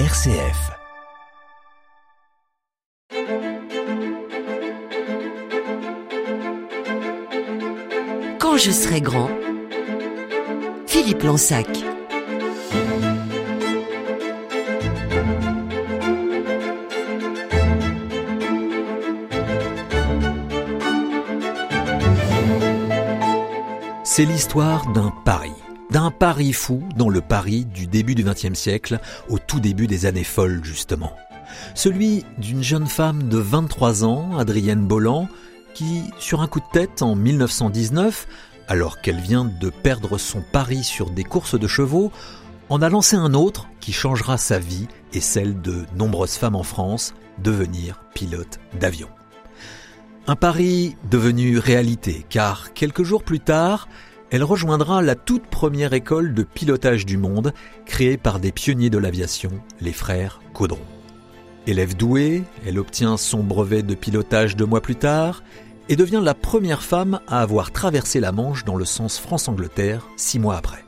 RCF. Quand je serai grand, Philippe Lansac. C'est l'histoire d'un pari. D'un pari fou dans le Paris du début du XXe siècle, au tout début des années folles justement. Celui d'une jeune femme de 23 ans, Adrienne Bolland, qui, sur un coup de tête en 1919, alors qu'elle vient de perdre son pari sur des courses de chevaux, en a lancé un autre qui changera sa vie et celle de nombreuses femmes en France, devenir pilote d'avion. Un pari devenu réalité, car quelques jours plus tard, elle rejoindra la toute première école de pilotage du monde, créée par des pionniers de l'aviation, les frères Caudron. Élève douée, elle obtient son brevet de pilotage deux mois plus tard et devient la première femme à avoir traversé la Manche dans le sens France-Angleterre six mois après.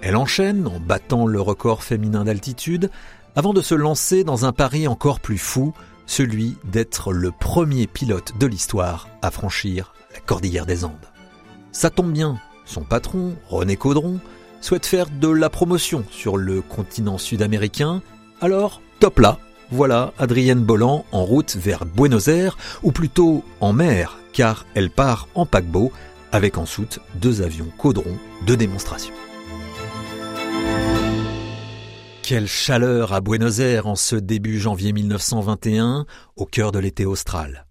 Elle enchaîne en battant le record féminin d'altitude avant de se lancer dans un pari encore plus fou, celui d'être le premier pilote de l'histoire à franchir la cordillère des Andes. Ça tombe bien, son patron, René Caudron, souhaite faire de la promotion sur le continent sud-américain, alors top là, voilà Adrienne Bolland en route vers Buenos Aires, ou plutôt en mer, car elle part en paquebot, avec en soute deux avions Caudron de démonstration. Quelle chaleur à Buenos Aires en ce début janvier 1921, au cœur de l'été austral.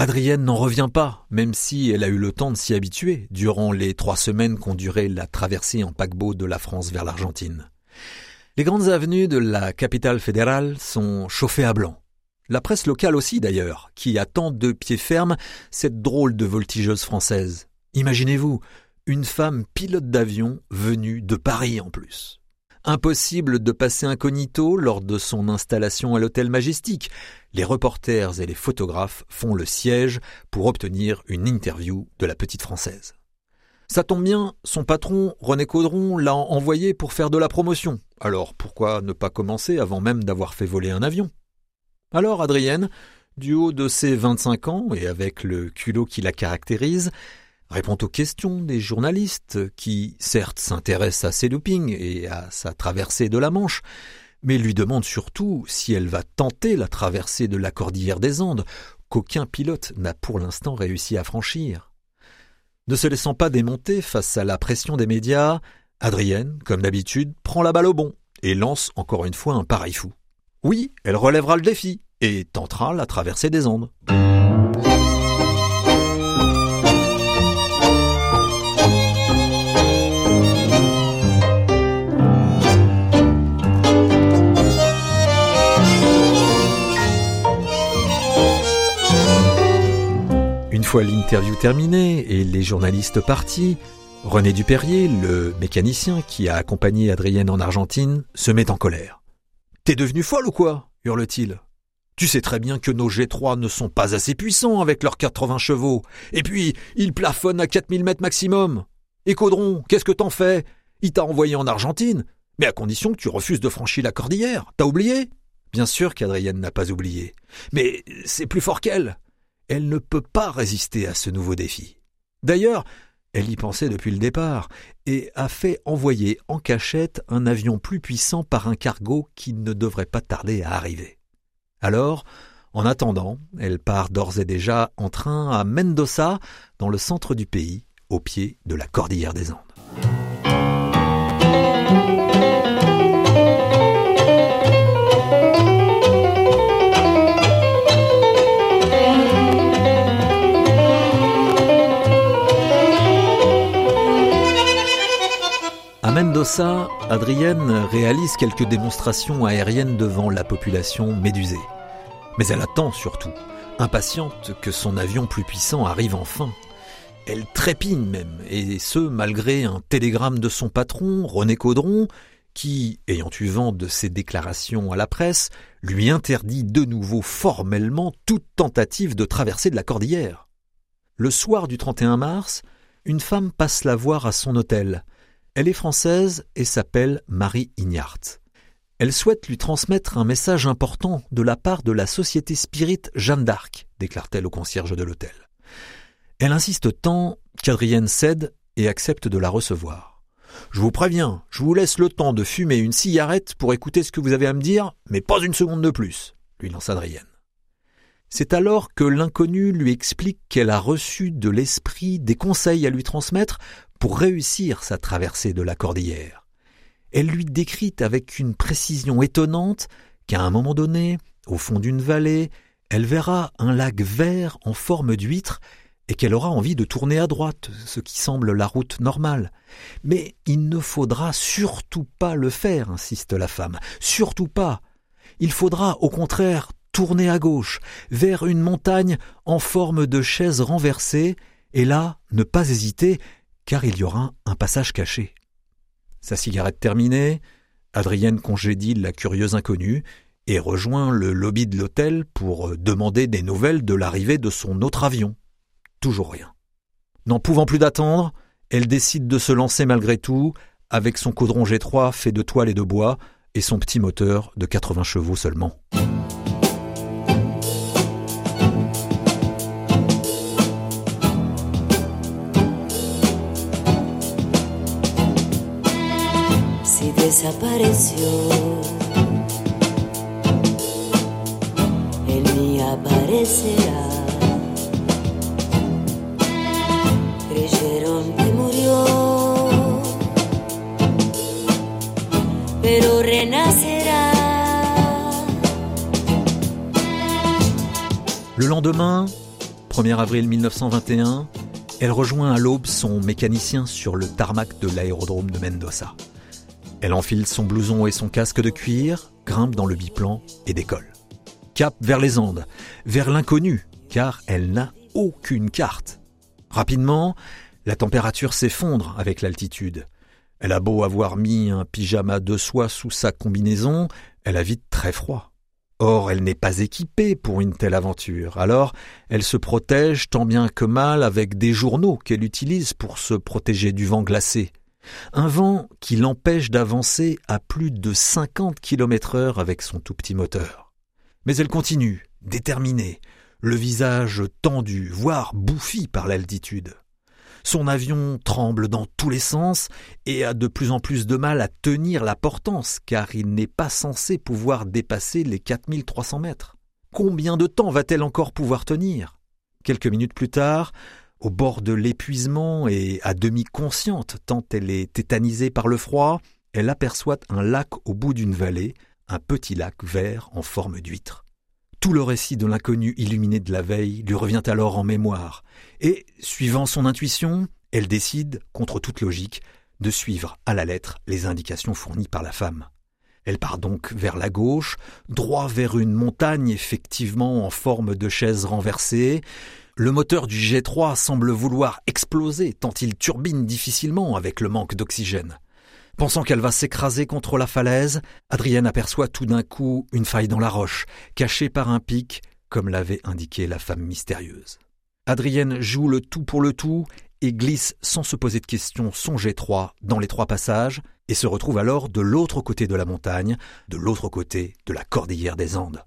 Adrienne n'en revient pas, même si elle a eu le temps de s'y habituer durant les trois semaines qu'ont duré la traversée en paquebot de la France vers l'Argentine. Les grandes avenues de la capitale fédérale sont chauffées à blanc. La presse locale aussi d'ailleurs, qui attend de pied ferme cette drôle de voltigeuse française. Imaginez-vous, une femme pilote d'avion venue de Paris en plus. Impossible de passer incognito lors de son installation à l'hôtel Majestic. Les reporters et les photographes font le siège pour obtenir une interview de la petite française. Ça tombe bien, son patron, René Caudron, l'a envoyé pour faire de la promotion. Alors pourquoi ne pas commencer avant même d'avoir fait voler un avion? Alors Adrienne, du haut de ses 25 ans et avec le culot qui la caractérise, répond aux questions des journalistes qui, certes, s'intéressent à ses loopings et à sa traversée de la Manche, mais lui demande surtout si elle va tenter la traversée de la cordillère des Andes, qu'aucun pilote n'a pour l'instant réussi à franchir. Ne se laissant pas démonter face à la pression des médias, Adrienne, comme d'habitude, prend la balle au bon et lance encore une fois un pareil fou. Oui, elle relèvera le défi et tentera la traversée des Andes. Fois l'interview terminée et les journalistes partis, René Dupérier, le mécanicien qui a accompagné Adrienne en Argentine, se met en colère. T'es devenu folle ou quoi? hurle-t-il. Tu sais très bien que nos G3 ne sont pas assez puissants avec leurs 80 chevaux. Et puis, ils plafonnent à 4000 mètres maximum. Et Caudron, qu'est-ce que t'en fais? Il t'a envoyé en Argentine, mais à condition que tu refuses de franchir la cordillère. T'as oublié? Bien sûr qu'Adrienne n'a pas oublié. Mais c'est plus fort qu'elle elle ne peut pas résister à ce nouveau défi. D'ailleurs, elle y pensait depuis le départ et a fait envoyer en cachette un avion plus puissant par un cargo qui ne devrait pas tarder à arriver. Alors, en attendant, elle part d'ores et déjà en train à Mendoza, dans le centre du pays, au pied de la cordillère des Andes. Mendoza, Adrienne réalise quelques démonstrations aériennes devant la population médusée. Mais elle attend surtout, impatiente que son avion plus puissant arrive enfin. Elle trépigne même, et ce malgré un télégramme de son patron, René Caudron, qui, ayant eu vent de ses déclarations à la presse, lui interdit de nouveau formellement toute tentative de traverser de la cordillère. Le soir du 31 mars, une femme passe la voir à son hôtel. Elle est française et s'appelle Marie Ignart. Elle souhaite lui transmettre un message important de la part de la société spirit Jeanne d'Arc, déclare-t-elle au concierge de l'hôtel. Elle insiste tant qu'Adrienne cède et accepte de la recevoir. Je vous préviens, je vous laisse le temps de fumer une cigarette pour écouter ce que vous avez à me dire, mais pas une seconde de plus, lui lance Adrienne. C'est alors que l'inconnu lui explique qu'elle a reçu de l'esprit des conseils à lui transmettre pour réussir sa traversée de la cordillère elle lui décrit avec une précision étonnante qu'à un moment donné, au fond d'une vallée, elle verra un lac vert en forme d'huître et qu'elle aura envie de tourner à droite, ce qui semble la route normale. Mais il ne faudra surtout pas le faire, insiste la femme, surtout pas. Il faudra au contraire tourner à gauche, vers une montagne en forme de chaise renversée, et là ne pas hésiter, car il y aura un passage caché. Sa cigarette terminée, Adrienne congédie la curieuse inconnue et rejoint le lobby de l'hôtel pour demander des nouvelles de l'arrivée de son autre avion. Toujours rien. N'en pouvant plus d'attendre, elle décide de se lancer malgré tout, avec son caudron G3 fait de toile et de bois et son petit moteur de 80 chevaux seulement. Le lendemain, 1er avril 1921, elle rejoint à l'aube son mécanicien sur le tarmac de l'aérodrome de Mendoza. Elle enfile son blouson et son casque de cuir, grimpe dans le biplan et décolle. Cap vers les Andes, vers l'inconnu, car elle n'a aucune carte. Rapidement, la température s'effondre avec l'altitude. Elle a beau avoir mis un pyjama de soie sous sa combinaison, elle a vite très froid. Or, elle n'est pas équipée pour une telle aventure, alors elle se protège tant bien que mal avec des journaux qu'elle utilise pour se protéger du vent glacé. Un vent qui l'empêche d'avancer à plus de 50 km heure avec son tout petit moteur. Mais elle continue, déterminée, le visage tendu, voire bouffi par l'altitude. Son avion tremble dans tous les sens et a de plus en plus de mal à tenir la portance car il n'est pas censé pouvoir dépasser les 4300 mètres. Combien de temps va-t-elle encore pouvoir tenir? Quelques minutes plus tard, au bord de l'épuisement et à demi consciente tant elle est tétanisée par le froid, elle aperçoit un lac au bout d'une vallée, un petit lac vert en forme d'huître. Tout le récit de l'inconnu illuminé de la veille lui revient alors en mémoire, et, suivant son intuition, elle décide, contre toute logique, de suivre à la lettre les indications fournies par la femme. Elle part donc vers la gauche, droit vers une montagne effectivement en forme de chaise renversée, le moteur du G3 semble vouloir exploser tant il turbine difficilement avec le manque d'oxygène. Pensant qu'elle va s'écraser contre la falaise, Adrienne aperçoit tout d'un coup une faille dans la roche, cachée par un pic, comme l'avait indiqué la femme mystérieuse. Adrienne joue le tout pour le tout et glisse sans se poser de questions son G3 dans les trois passages et se retrouve alors de l'autre côté de la montagne, de l'autre côté de la cordillère des Andes.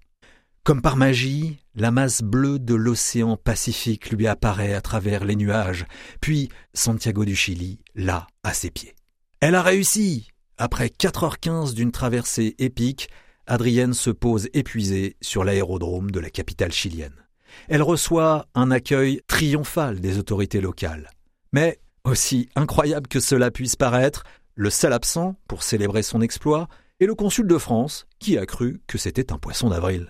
Comme par magie, la masse bleue de l'océan Pacifique lui apparaît à travers les nuages, puis Santiago du Chili, là, à ses pieds. Elle a réussi Après 4h15 d'une traversée épique, Adrienne se pose épuisée sur l'aérodrome de la capitale chilienne. Elle reçoit un accueil triomphal des autorités locales. Mais, aussi incroyable que cela puisse paraître, le seul absent pour célébrer son exploit est le consul de France, qui a cru que c'était un poisson d'avril.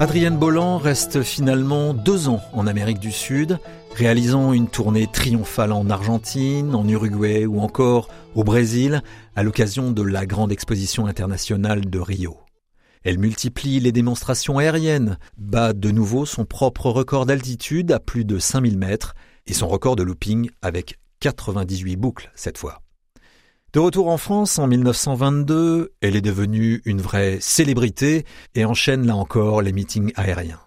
Adrienne Bolland reste finalement deux ans en Amérique du Sud, réalisant une tournée triomphale en Argentine, en Uruguay ou encore au Brésil à l'occasion de la grande exposition internationale de Rio. Elle multiplie les démonstrations aériennes, bat de nouveau son propre record d'altitude à plus de 5000 mètres et son record de looping avec 98 boucles cette fois. De retour en France en 1922, elle est devenue une vraie célébrité et enchaîne là encore les meetings aériens.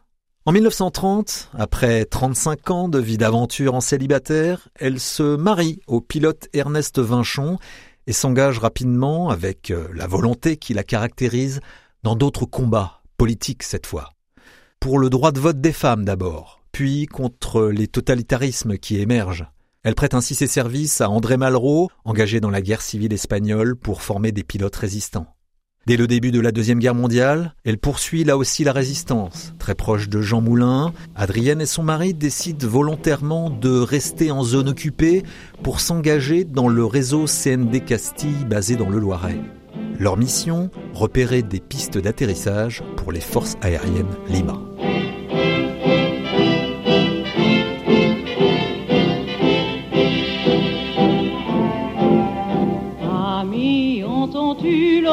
En 1930, après 35 ans de vie d'aventure en célibataire, elle se marie au pilote Ernest Vinchon et s'engage rapidement, avec euh, la volonté qui la caractérise, dans d'autres combats, politiques cette fois. Pour le droit de vote des femmes d'abord, puis contre les totalitarismes qui émergent. Elle prête ainsi ses services à André Malraux, engagé dans la guerre civile espagnole pour former des pilotes résistants. Dès le début de la Deuxième Guerre mondiale, elle poursuit là aussi la résistance. Très proche de Jean Moulin, Adrienne et son mari décident volontairement de rester en zone occupée pour s'engager dans le réseau CND Castille basé dans le Loiret. Leur mission, repérer des pistes d'atterrissage pour les forces aériennes libres.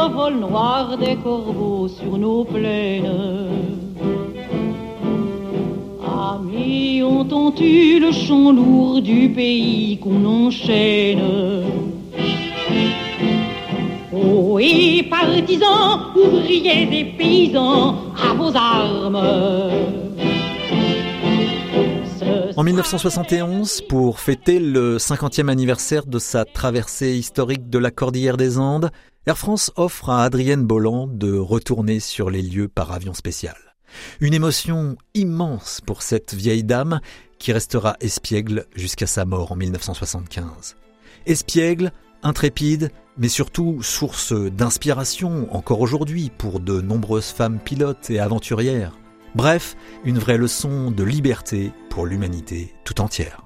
Vol noir des corbeaux sur nos plaines. Amis, entends-tu le chant lourd du pays qu'on enchaîne? Oh, et partisans, ouvriers des paysans, à vos armes en 1971, pour fêter le 50e anniversaire de sa traversée historique de la Cordillère des Andes, Air France offre à Adrienne Bolland de retourner sur les lieux par avion spécial. Une émotion immense pour cette vieille dame qui restera espiègle jusqu'à sa mort en 1975. Espiègle, intrépide, mais surtout source d'inspiration encore aujourd'hui pour de nombreuses femmes pilotes et aventurières. Bref, une vraie leçon de liberté pour l'humanité tout entière.